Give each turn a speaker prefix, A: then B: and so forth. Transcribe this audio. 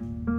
A: you.